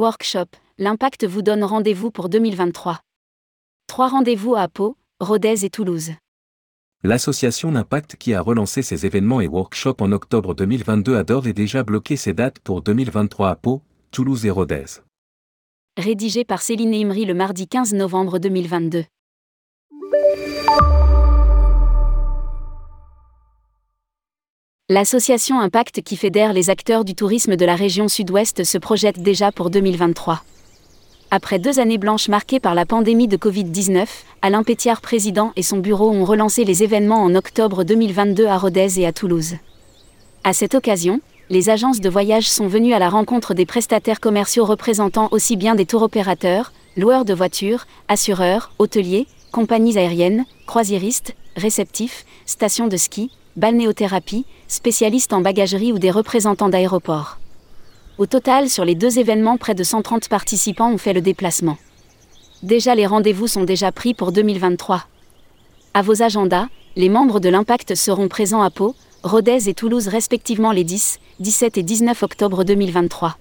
Workshop, l'Impact vous donne rendez-vous pour 2023. Trois rendez-vous à Pau, Rodez et Toulouse. L'association L'Impact qui a relancé ses événements et workshops en octobre 2022 a d'ores et déjà bloqué ses dates pour 2023 à Pau, Toulouse et Rodez. Rédigé par Céline Imri le mardi 15 novembre 2022. L'association Impact qui fédère les acteurs du tourisme de la région sud-ouest se projette déjà pour 2023. Après deux années blanches marquées par la pandémie de Covid-19, Alain Pétiard, président, et son bureau ont relancé les événements en octobre 2022 à Rodez et à Toulouse. À cette occasion, les agences de voyage sont venues à la rencontre des prestataires commerciaux représentant aussi bien des tours opérateurs, loueurs de voitures, assureurs, hôteliers, compagnies aériennes, croisiéristes, réceptifs, stations de ski, balnéothérapie, spécialistes en bagagerie ou des représentants d'aéroports. Au total, sur les deux événements, près de 130 participants ont fait le déplacement. Déjà, les rendez-vous sont déjà pris pour 2023. À vos agendas, les membres de l'Impact seront présents à Pau, Rodez et Toulouse respectivement les 10, 17 et 19 octobre 2023.